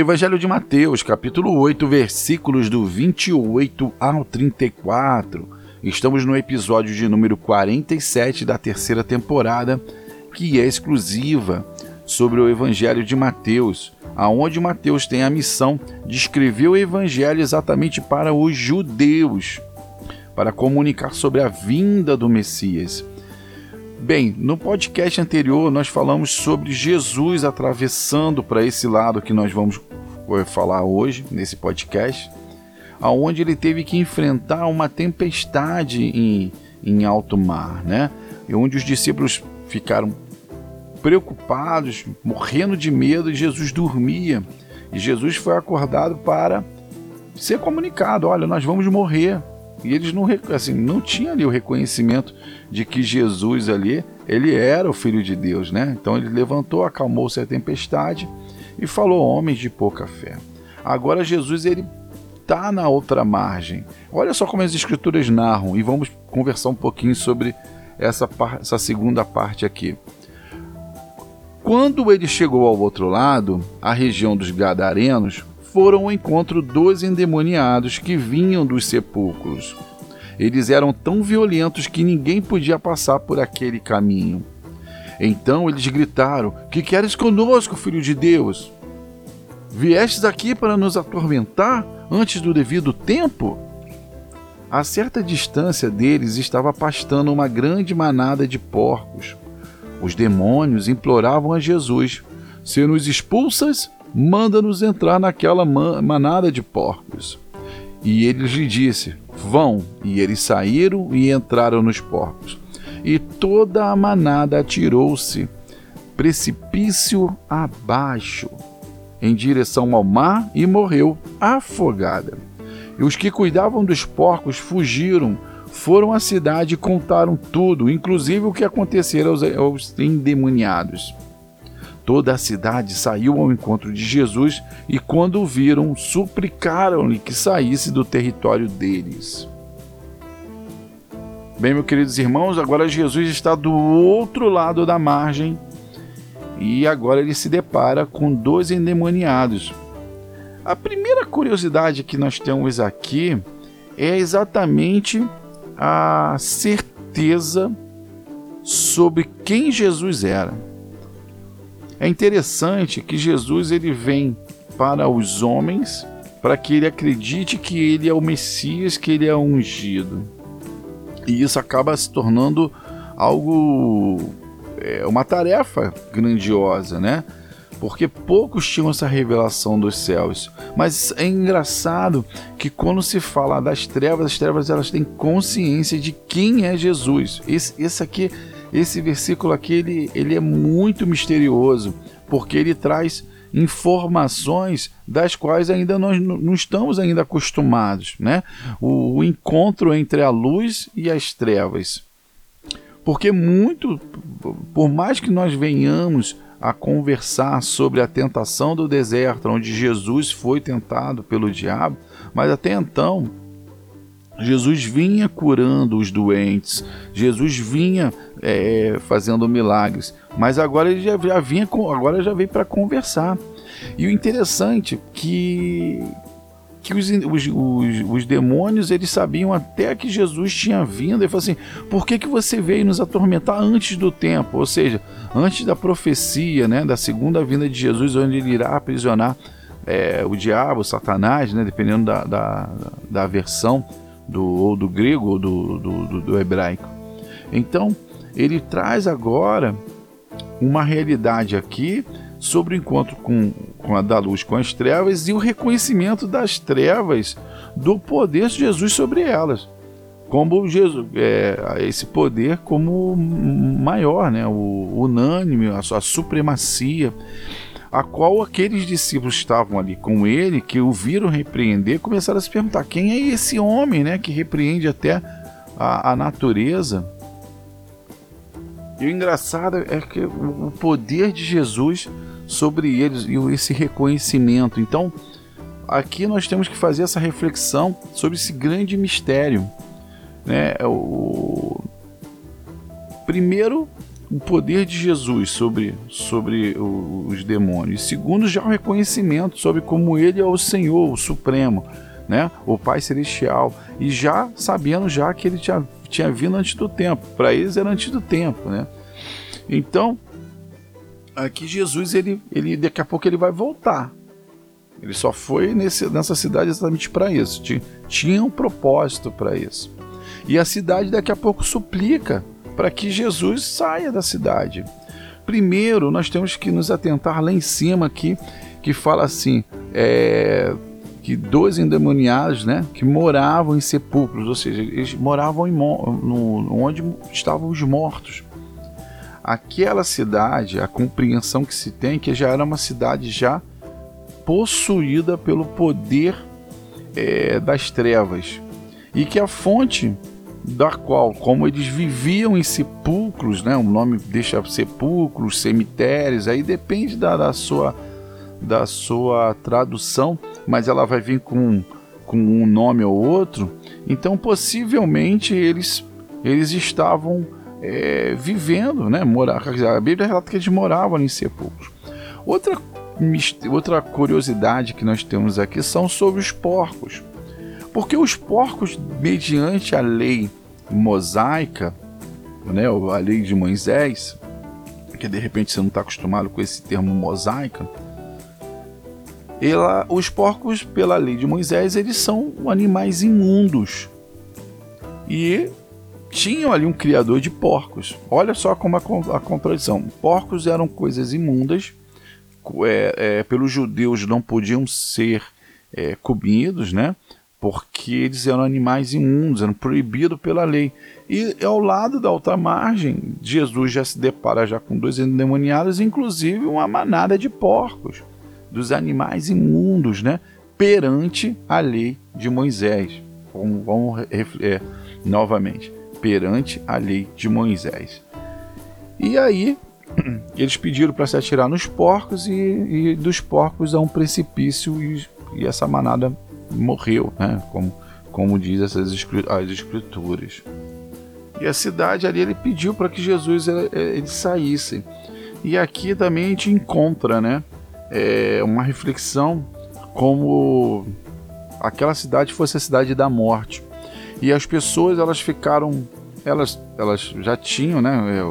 Evangelho de Mateus, capítulo 8, versículos do 28 ao 34. Estamos no episódio de número 47 da terceira temporada, que é exclusiva sobre o Evangelho de Mateus, aonde Mateus tem a missão de escrever o Evangelho exatamente para os judeus, para comunicar sobre a vinda do Messias. Bem, no podcast anterior nós falamos sobre Jesus atravessando para esse lado que nós vamos falar hoje nesse podcast, aonde ele teve que enfrentar uma tempestade em, em alto mar, né? E onde os discípulos ficaram preocupados, morrendo de medo, e Jesus dormia. E Jesus foi acordado para ser comunicado: olha, nós vamos morrer. E eles não, assim, não tinham ali o reconhecimento de que Jesus ali, ele era o Filho de Deus, né? Então ele levantou, acalmou-se a tempestade e falou homens de pouca fé. Agora Jesus ele está na outra margem. Olha só como as escrituras narram e vamos conversar um pouquinho sobre essa, essa segunda parte aqui. Quando ele chegou ao outro lado, a região dos Gadarenos, foram ao encontro dos endemoniados que vinham dos sepulcros. Eles eram tão violentos que ninguém podia passar por aquele caminho. Então eles gritaram: Que queres conosco, filho de Deus? Viestes aqui para nos atormentar antes do devido tempo? A certa distância deles estava pastando uma grande manada de porcos. Os demônios imploravam a Jesus: Se nos expulsas, manda-nos entrar naquela manada de porcos. E ele lhe disse: Vão. E eles saíram e entraram nos porcos. E toda a manada atirou-se, precipício abaixo, em direção ao mar e morreu afogada. E os que cuidavam dos porcos fugiram, foram à cidade e contaram tudo, inclusive o que acontecera aos, endemoniados. Toda a cidade saiu ao encontro de Jesus e, quando o viram, suplicaram-lhe que saísse do território deles. Bem, meus queridos irmãos, agora Jesus está do outro lado da margem e agora ele se depara com dois endemoniados. A primeira curiosidade que nós temos aqui é exatamente a certeza sobre quem Jesus era. É interessante que Jesus ele vem para os homens para que ele acredite que ele é o Messias, que ele é ungido. E isso acaba se tornando algo é, uma tarefa grandiosa, né? Porque poucos tinham essa revelação dos céus. Mas é engraçado que quando se fala das trevas, as trevas elas têm consciência de quem é Jesus. Esse, esse aqui esse versículo aqui ele, ele é muito misterioso, porque ele traz informações das quais ainda nós não estamos ainda acostumados, né? O, o, encontro entre a luz e as trevas. Porque muito, por mais que nós venhamos a conversar sobre a tentação do deserto, onde Jesus foi tentado pelo diabo, mas até então Jesus vinha curando os doentes, Jesus vinha é, fazendo milagres, mas agora ele já, já vinha, agora já veio para conversar. E o interessante que que os, os, os, os, demônios eles sabiam até que Jesus tinha vindo. Ele falou assim: por que, que você veio nos atormentar antes do tempo? Ou seja, antes da profecia, né, da segunda vinda de Jesus, onde ele irá aprisionar é, o diabo, Satanás, né, dependendo da, da, da versão do, ou do grego ou do, do, do, do hebraico. Então, ele traz agora uma realidade aqui sobre o encontro com, com a da luz com as trevas e o reconhecimento das trevas do poder de Jesus sobre elas. Como Jesus, é, esse poder como maior, né, o unânime, a sua supremacia a qual aqueles discípulos estavam ali com ele, que o viram repreender, começaram a se perguntar: quem é esse homem né, que repreende até a, a natureza? E o engraçado é que o poder de Jesus sobre eles e esse reconhecimento. Então, aqui nós temos que fazer essa reflexão sobre esse grande mistério. Né? O... Primeiro, o poder de Jesus sobre, sobre os demônios. Segundo, já o reconhecimento sobre como ele é o Senhor, o Supremo, né? o Pai Celestial. E já sabendo já que ele tinha, tinha vindo antes do tempo. Para eles era antes do tempo. Né? Então, aqui Jesus, ele, ele daqui a pouco ele vai voltar. Ele só foi nesse, nessa cidade exatamente para isso. Tinha, tinha um propósito para isso. E a cidade daqui a pouco suplica para que Jesus saia da cidade. Primeiro, nós temos que nos atentar lá em cima aqui, que fala assim, é, que dois endemoniados, né, que moravam em sepulcros, ou seja, eles moravam em, no, onde estavam os mortos. Aquela cidade, a compreensão que se tem, que já era uma cidade já possuída pelo poder é, das trevas e que a fonte da qual, como eles viviam em sepulcros, né, o nome deixa sepulcros, cemitérios, aí depende da, da, sua, da sua tradução, mas ela vai vir com, com um nome ou outro, então possivelmente eles, eles estavam é, vivendo, né, morar, a Bíblia relata que eles moravam em sepulcros. Outra, outra curiosidade que nós temos aqui são sobre os porcos. Porque os porcos, mediante a lei mosaica, né, a lei de Moisés, que de repente você não está acostumado com esse termo mosaica, ela, os porcos, pela lei de Moisés, eles são animais imundos. E tinham ali um criador de porcos. Olha só como a, a contradição. Porcos eram coisas imundas, é, é, pelos judeus não podiam ser é, comidos, né? Porque eles eram animais imundos, eram proibidos pela lei. E ao lado da outra margem, Jesus já se depara já com dois endemoniados, inclusive uma manada de porcos, dos animais imundos, né? perante a lei de Moisés. Vamos, vamos é, novamente, perante a lei de Moisés. E aí eles pediram para se atirar nos porcos e, e dos porcos a um precipício e, e essa manada morreu, né? como, como diz essas as escrituras. E a cidade ali ele pediu para que Jesus ele, ele, saísse. E aqui também a gente encontra né, é, uma reflexão como aquela cidade fosse a cidade da morte. E as pessoas elas ficaram, elas, elas já tinham, né,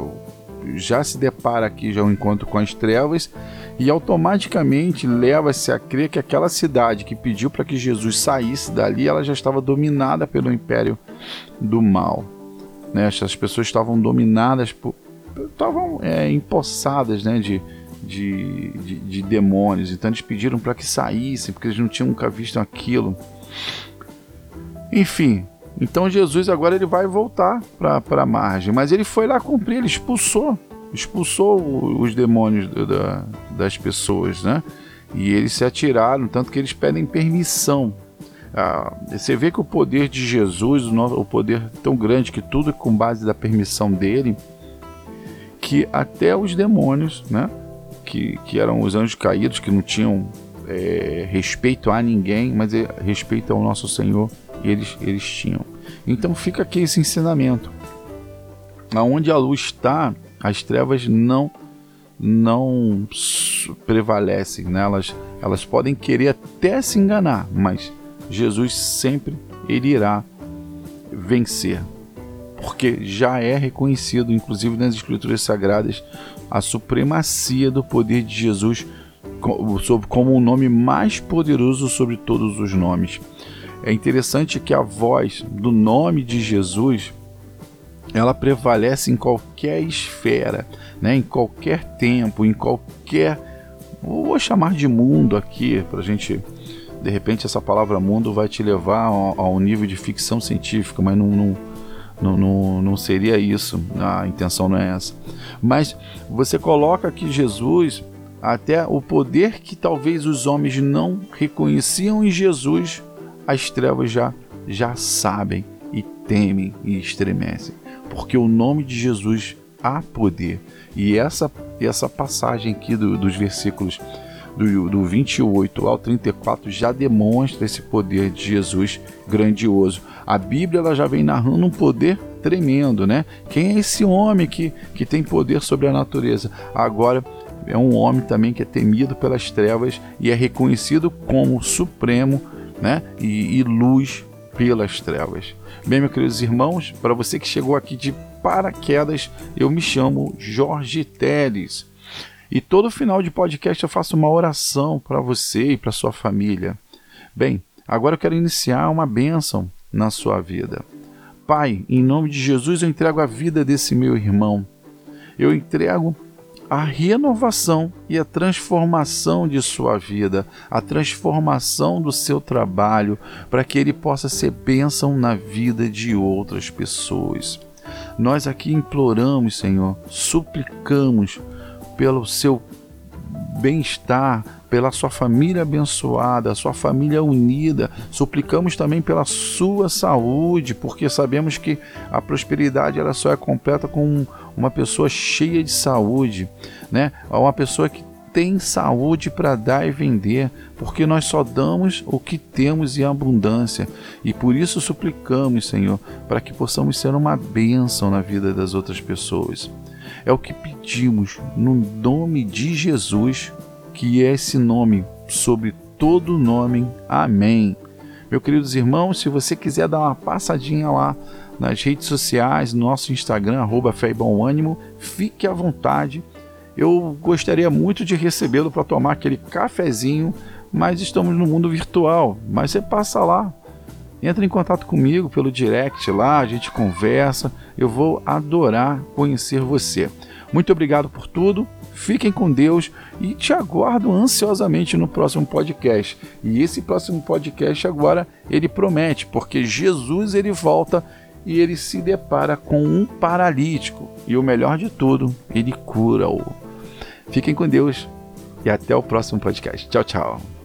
já se depara aqui já um encontro com as trevas e automaticamente leva-se a crer que aquela cidade que pediu para que Jesus saísse dali, ela já estava dominada pelo império do mal. Né? As pessoas estavam dominadas por, estavam é, empossadas né, de, de, de, de, demônios. Então eles pediram para que saíssem, porque eles não tinham nunca visto aquilo. Enfim, então Jesus agora ele vai voltar para a margem, mas ele foi lá cumprir, ele expulsou, expulsou os demônios da, das pessoas, né? E eles se atiraram, tanto que eles pedem permissão. Ah, você vê que o poder de Jesus, o, nosso, o poder tão grande que tudo com base da permissão dele, que até os demônios, né? Que, que eram os anjos caídos, que não tinham é, respeito a ninguém, mas é, respeito ao nosso Senhor, eles, eles tinham. Então fica aqui esse ensinamento. Aonde a luz está, as trevas não não prevalecem, né? elas, podem querer até se enganar, mas Jesus sempre ele irá vencer, porque já é reconhecido, inclusive nas Escrituras Sagradas, a supremacia do poder de Jesus como o nome mais poderoso sobre todos os nomes. É interessante que a voz do nome de Jesus ela prevalece em qualquer esfera, né? em qualquer tempo, em qualquer. Vou chamar de mundo aqui, para a gente. De repente, essa palavra mundo vai te levar a, um nível de ficção científica, mas não, não, não, não, não seria isso. A intenção não é essa. Mas você coloca aqui Jesus, até o poder que talvez os homens não reconheciam em Jesus, as trevas já, já sabem e temem e estremecem porque o nome de Jesus há poder. E essa, essa passagem aqui do, dos versículos do, do 28 ao 34 já demonstra esse poder de Jesus grandioso. A Bíblia ela já vem narrando um poder tremendo, né? Quem é esse homem que, que tem poder sobre a natureza? Agora é um homem também que é temido pelas trevas e é reconhecido como supremo, né? E, e luz pelas trevas. Bem, meus queridos irmãos, para você que chegou aqui de paraquedas, eu me chamo Jorge Teles. E todo final de podcast eu faço uma oração para você e para sua família. Bem, agora eu quero iniciar uma bênção na sua vida. Pai, em nome de Jesus, eu entrego a vida desse meu irmão. Eu entrego a renovação e a transformação de sua vida, a transformação do seu trabalho, para que ele possa ser bênção na vida de outras pessoas. Nós aqui imploramos, Senhor, suplicamos pelo seu bem-estar, pela sua família abençoada, sua família unida. Suplicamos também pela sua saúde, porque sabemos que a prosperidade ela só é completa com uma pessoa cheia de saúde, né? Uma pessoa que tem saúde para dar e vender, porque nós só damos o que temos em abundância. E por isso suplicamos, Senhor, para que possamos ser uma bênção na vida das outras pessoas. É o que pedimos no nome de Jesus, que é esse nome sobre todo nome. Amém. Meus queridos irmãos, se você quiser dar uma passadinha lá nas redes sociais, no nosso Instagram, arroba Fé e Bom Ânimo, fique à vontade. Eu gostaria muito de recebê-lo para tomar aquele cafezinho, mas estamos no mundo virtual. Mas você passa lá, entra em contato comigo pelo direct lá, a gente conversa. Eu vou adorar conhecer você. Muito obrigado por tudo. Fiquem com Deus e te aguardo ansiosamente no próximo podcast. E esse próximo podcast agora ele promete, porque Jesus ele volta e ele se depara com um paralítico. E o melhor de tudo, ele cura-o. Fiquem com Deus e até o próximo podcast. Tchau, tchau.